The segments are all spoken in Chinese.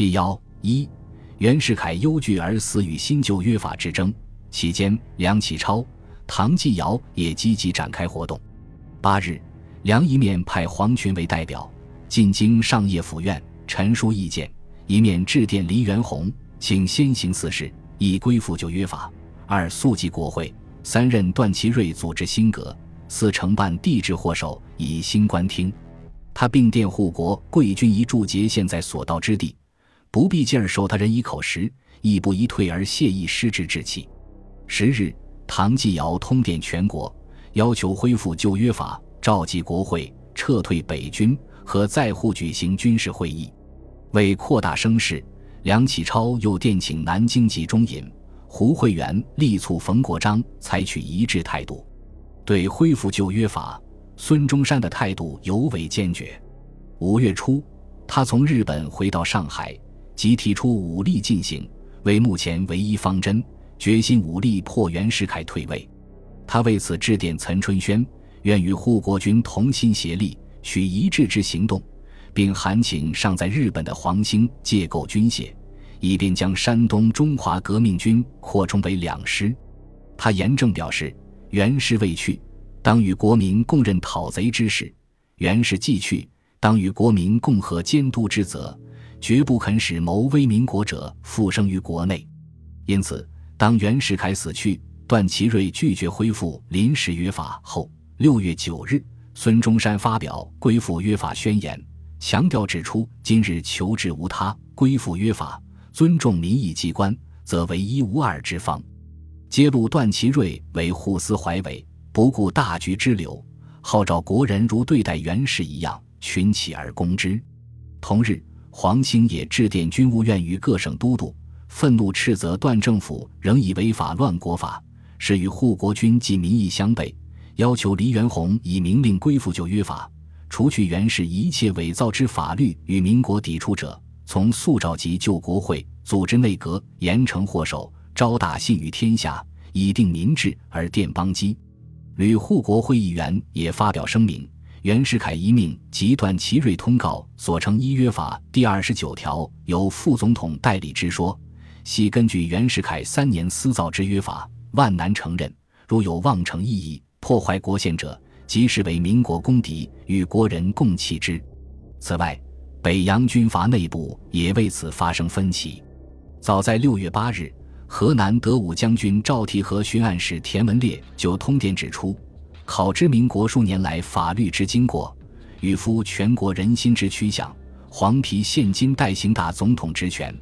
七幺一，袁世凯忧惧而死与新旧约法之争期间，梁启超、唐继尧也积极展开活动。八日，梁一面派黄群为代表进京上叶府院陈述意见，一面致电黎元洪，请先行四事，一归附旧约法，二速记国会，三任段祺瑞组织新阁，四承办帝制祸首，以新官厅。他并电护国贵军一驻节，现在所到之地，不必劲儿受他人一口实，亦不宜退而谢意失之志气。十日，唐继尧通电全国。要求恢复旧约法，召集国会，撤退北军和在沪举行军事会议。为扩大声势，梁启超又电请南京集中营胡慧元力促冯国璋采取一致态度。对恢复旧约法，孙中山的态度尤为坚决。五月初，他从日本回到上海，即提出武力进行为目前唯一方针，决心武力迫袁世凯退位。他为此致电岑春轩，愿与护国军同心协力，取一致之行动，并函请尚在日本的黄兴借构军械，以便将山东中华革命军扩充为两师。他严正表示，袁氏未去，当与国民共任讨贼之事；袁氏既去，当与国民共和监督之责，绝不肯使谋威民国者复生于国内。因此，当袁世凯死去。段祺瑞拒绝恢复临时约法后，六月九日，孙中山发表归附约法宣言，强调指出：今日求治无他，归附约法，尊重民意机关，则唯一无二之方。揭露段祺瑞为护私怀伪，不顾大局之流，号召国人如对待袁氏一样群起而攻之。同日，黄兴也致电军务院与各省都督，愤怒斥责段政府仍以违法乱国法。是与护国军及民意相悖，要求黎元洪以明令归附旧约法，除去袁氏一切伪造之法律与民国抵触者，从速召集旧国会，组织内阁，严惩祸首，招大信于天下，以定民治而奠邦基。吕护国会议员也发表声明：袁世凯一命及段祺瑞通告所称一约法第二十九条由副总统代理之说，系根据袁世凯三年私造之约法。万难承认，如有妄成异议、破坏国宪者，即视为民国公敌，与国人共弃之。此外，北洋军阀内部也为此发生分歧。早在六月八日，河南德武将军赵悌和巡按使田文烈就通电指出：考知民国数年来法律之经过，与夫全国人心之趋向，黄皮现今代行大总统职权，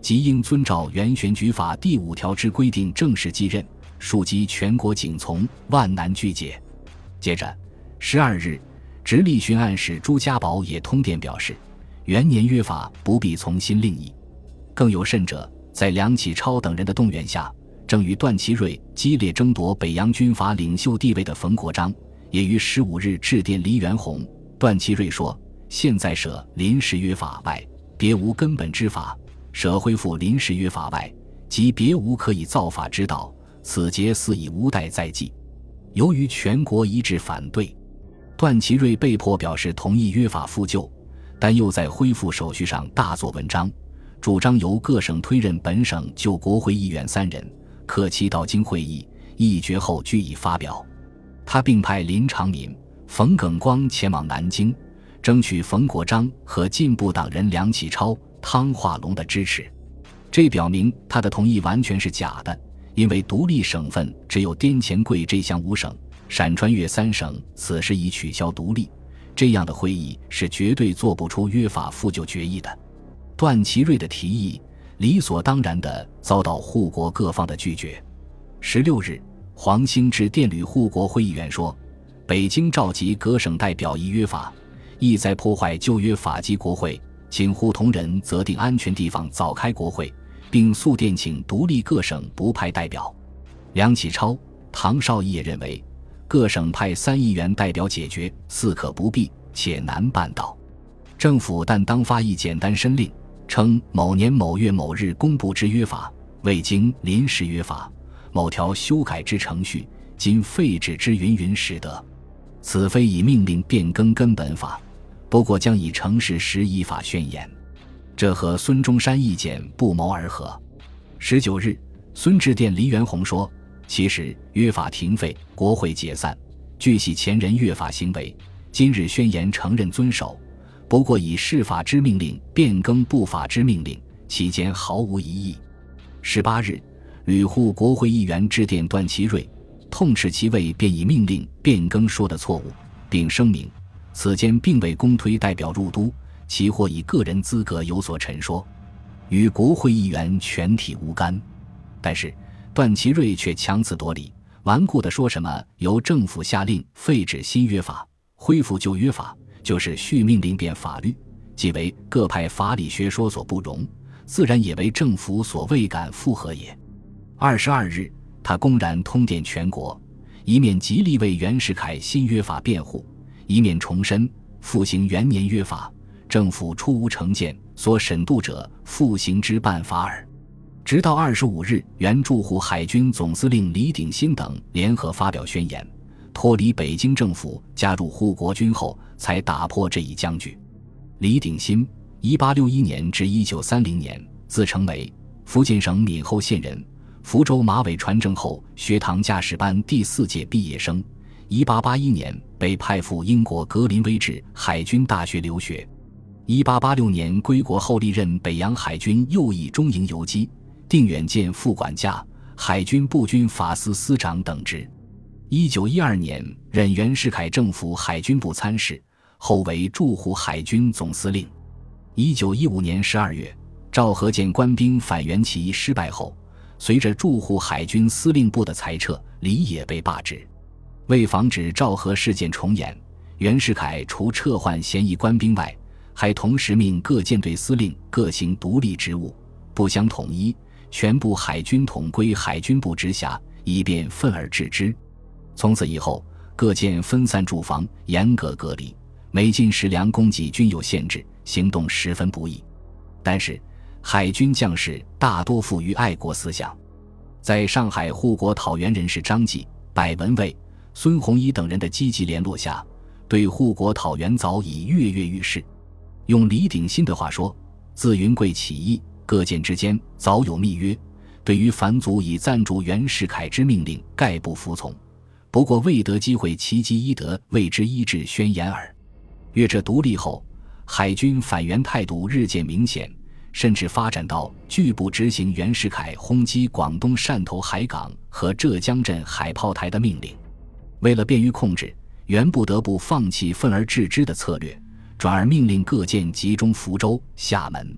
即应遵照原选举法第五条之规定正式继任。庶及全国景从，万难拒解。接着，十二日，直隶巡按使朱家宝也通电表示，元年约法不必从新另议。更有甚者，在梁启超等人的动员下，正与段祺瑞激烈争夺北洋军阀领袖地位的冯国璋，也于十五日致电黎元洪。段祺瑞说：“现在舍临时约法外，别无根本之法；舍恢复临时约法外，即别无可以造法之道。”此节似已无待再记。由于全国一致反对，段祺瑞被迫表示同意约法复旧，但又在恢复手续上大做文章，主张由各省推任本省旧国会议员三人，克期到京会议议决后据以发表。他并派林长民、冯耿光前往南京，争取冯国璋和进步党人梁启超、汤化龙的支持。这表明他的同意完全是假的。因为独立省份只有滇黔桂这项五省，陕川粤三省此时已取消独立，这样的会议是绝对做不出约法复旧决议的。段祺瑞的提议理所当然地遭到护国各方的拒绝。十六日，黄兴致电旅护国会议员说：“北京召集各省代表议约法，意在破坏旧约法及国会，请护同仁择定安全地方早开国会。”并速电请独立各省不派代表。梁启超、唐绍仪也认为，各省派三议员代表解决，似可不必，且难办到。政府但当发一简单申令，称某年某月某日公布之约法，未经临时约法，某条修改之程序，今废止之云云使得。此非以命令变更根本法，不过将以城市时依法宣言。这和孙中山意见不谋而合。十九日，孙致电黎元洪说：“其实约法停废，国会解散，据系前人越法行为。今日宣言承认遵守，不过以释法之命令变更不法之命令，其间毫无疑义。”十八日，吕护国会议员致电段祺瑞，痛斥其未便以命令变更说的错误，并声明此间并未公推代表入都。其或以个人资格有所陈说，与国会议员全体无干。但是段祺瑞却强词夺理，顽固地说什么由政府下令废止新约法，恢复旧约法，就是续命令变法律，即为各派法理学说所不容，自然也为政府所未敢复合也。二十二日，他公然通电全国，一面极力为袁世凯新约法辩护，一面重申复行元年约法。政府出无成见，所审度者复行之办法耳。直到二十五日，原驻沪海军总司令李鼎新等联合发表宣言，脱离北京政府，加入护国军后，才打破这一僵局。李鼎新，一八六一年至一九三零年，自称为福建省闽侯县人，福州马尾船政后学堂驾驶班第四届毕业生。一八八一年被派赴英国格林威治海军大学留学。一八八六年归国后，历任北洋海军右翼中营游击、定远舰副管家、海军步军法司司长等职。一九一二年任袁世凯政府海军部参事，后为驻沪海军总司令。一九一五年十二月，赵和舰官兵反袁起义失败后，随着驻沪海军司令部的裁撤，李也被罢职。为防止赵和事件重演，袁世凯除撤换嫌疑官兵外，还同时命各舰队司令各行独立职务，不相统一，全部海军统归海军部直辖，以便分而治之。从此以后，各舰分散驻防，严格隔离，每进食粮供给均有限制，行动十分不易。但是，海军将士大多富于爱国思想，在上海护国讨袁人士张继、柏文蔚、孙洪一等人的积极联络下，对护国讨袁早已跃跃欲试。用李鼎新的话说：“自云贵起义，各舰之间早有密约。对于反祖以赞助袁世凯之命令，概不服从。不过未得机会，其机一德，谓之一致宣言耳。”越这独立后，海军反袁态度日渐明显，甚至发展到拒不执行袁世凯轰击广东汕头海港和浙江镇海炮台的命令。为了便于控制，袁不得不放弃分而治之的策略。转而命令各舰集中福州、厦门，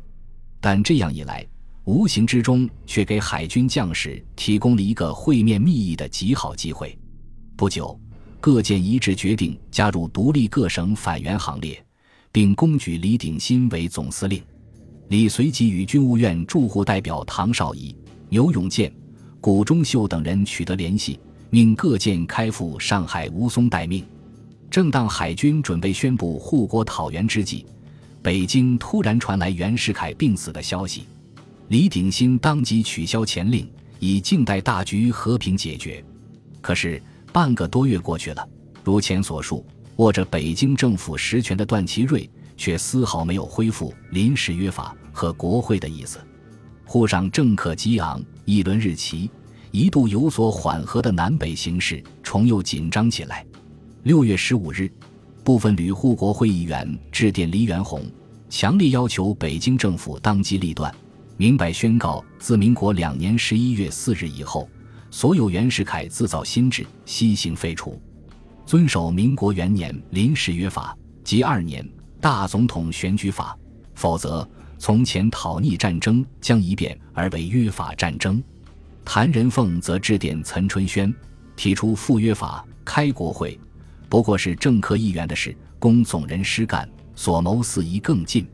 但这样一来，无形之中却给海军将士提供了一个会面密议的极好机会。不久，各舰一致决定加入独立各省反袁行列，并公举李鼎新为总司令。李随即与军务院驻沪代表唐绍仪、牛永健、谷中秀等人取得联系，命各舰开赴上海吴淞待命。正当海军准备宣布护国讨袁之际，北京突然传来袁世凯病死的消息。李鼎新当即取消前令，以静待大局和平解决。可是半个多月过去了，如前所述，握着北京政府实权的段祺瑞却丝毫没有恢复临时约法和国会的意思。沪上政客激昂，议论日期，一度有所缓和的南北形势重又紧张起来。六月十五日，部分旅沪国会议员致电黎元洪，强烈要求北京政府当机立断，明白宣告：自民国两年十一月四日以后，所有袁世凯自造新制悉行废除，遵守民国元年临时约法及二年大总统选举法，否则从前讨逆战争将一变而为约法战争。谭仁凤则致电岑春轩，提出赴约法、开国会。不过是政客议员的事，供总人师干，所谋似宜更近。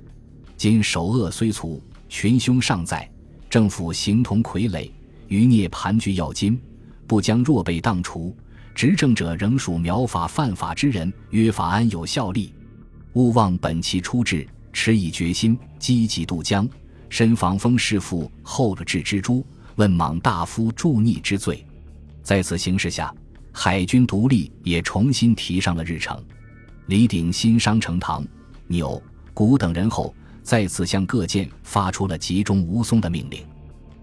今首恶虽除，群凶尚在，政府形同傀儡，余孽盘踞要津，不将若被荡除，执政者仍属苗法犯法之人，约法安有效力？勿忘本期初志，持以决心，积极渡江，身防风弑父，后治之诛，问莽大夫助逆之罪。在此形势下。海军独立也重新提上了日程。李鼎新商成唐、钮、谷等人后，再次向各舰发出了集中吴淞的命令。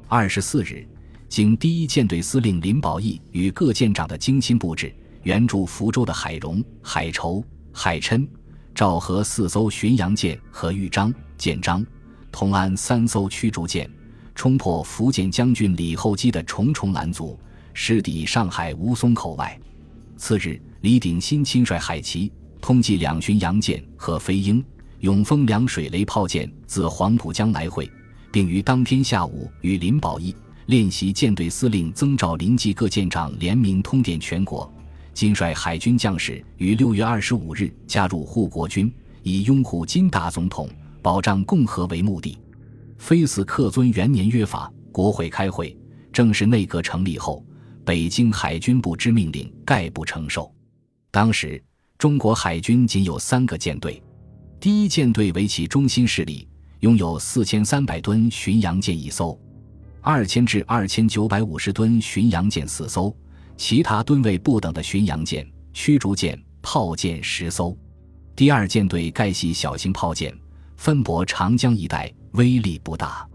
二十四日，经第一舰队司令林保义与各舰长的精心布置，援助福州的海荣、海筹、海琛、赵和四艘巡洋舰和豫章、建章、同安三艘驱逐舰，冲破福建将军李厚基的重重拦阻，驶抵上海吴淞口外。次日，李鼎新亲率海旗、通缉两巡洋舰和飞鹰、永丰两水雷炮舰自黄浦江来会。并于当天下午与林保义、练习舰队司令曾兆林及各舰长联名通电全国，今率海军将士于六月二十五日加入护国军，以拥护金大总统、保障共和为目的。非死克尊元年约法，国会开会，正式内阁成立后，北京海军部之命令概不承受。当时中国海军仅有三个舰队，第一舰队为其中心势力。拥有四千三百吨巡洋舰一艘，二千至二千九百五十吨巡洋舰四艘，其他吨位不等的巡洋舰、驱逐舰、炮舰十艘。第二舰队盖系小型炮舰，分泊长江一带，威力不大。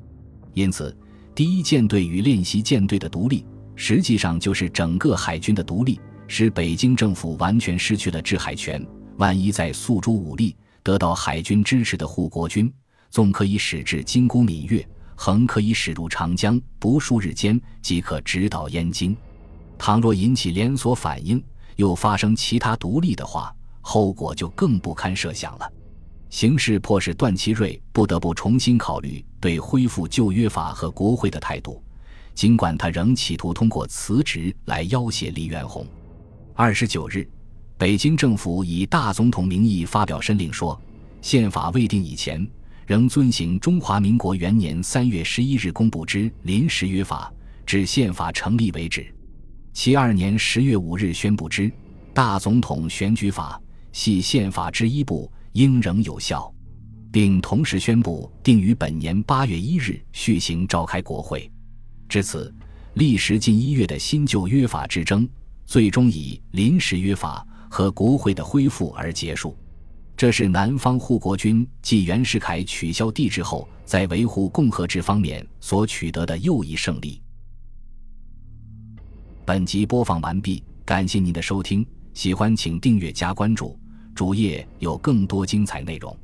因此，第一舰队与练习舰队的独立，实际上就是整个海军的独立，使北京政府完全失去了制海权。万一在诉诸武力，得到海军支持的护国军。纵可以使至金箍闽粤，横可以驶入长江，不数日间即可直捣燕京。倘若引起连锁反应，又发生其他独立的话，后果就更不堪设想了。形势迫使段祺瑞不得不重新考虑对恢复旧约法和国会的态度，尽管他仍企图通过辞职来要挟黎元洪。二十九日，北京政府以大总统名义发表申令说，宪法未定以前。仍遵行中华民国元年三月十一日公布之临时约法，至宪法成立为止。其二年十月五日宣布之大总统选举法，系宪法之一部，应仍有效，并同时宣布定于本年八月一日续行召开国会。至此，历时近一月的新旧约法之争，最终以临时约法和国会的恢复而结束。这是南方护国军继袁世凯取消帝制后，在维护共和制方面所取得的又一胜利。本集播放完毕，感谢您的收听，喜欢请订阅加关注，主页有更多精彩内容。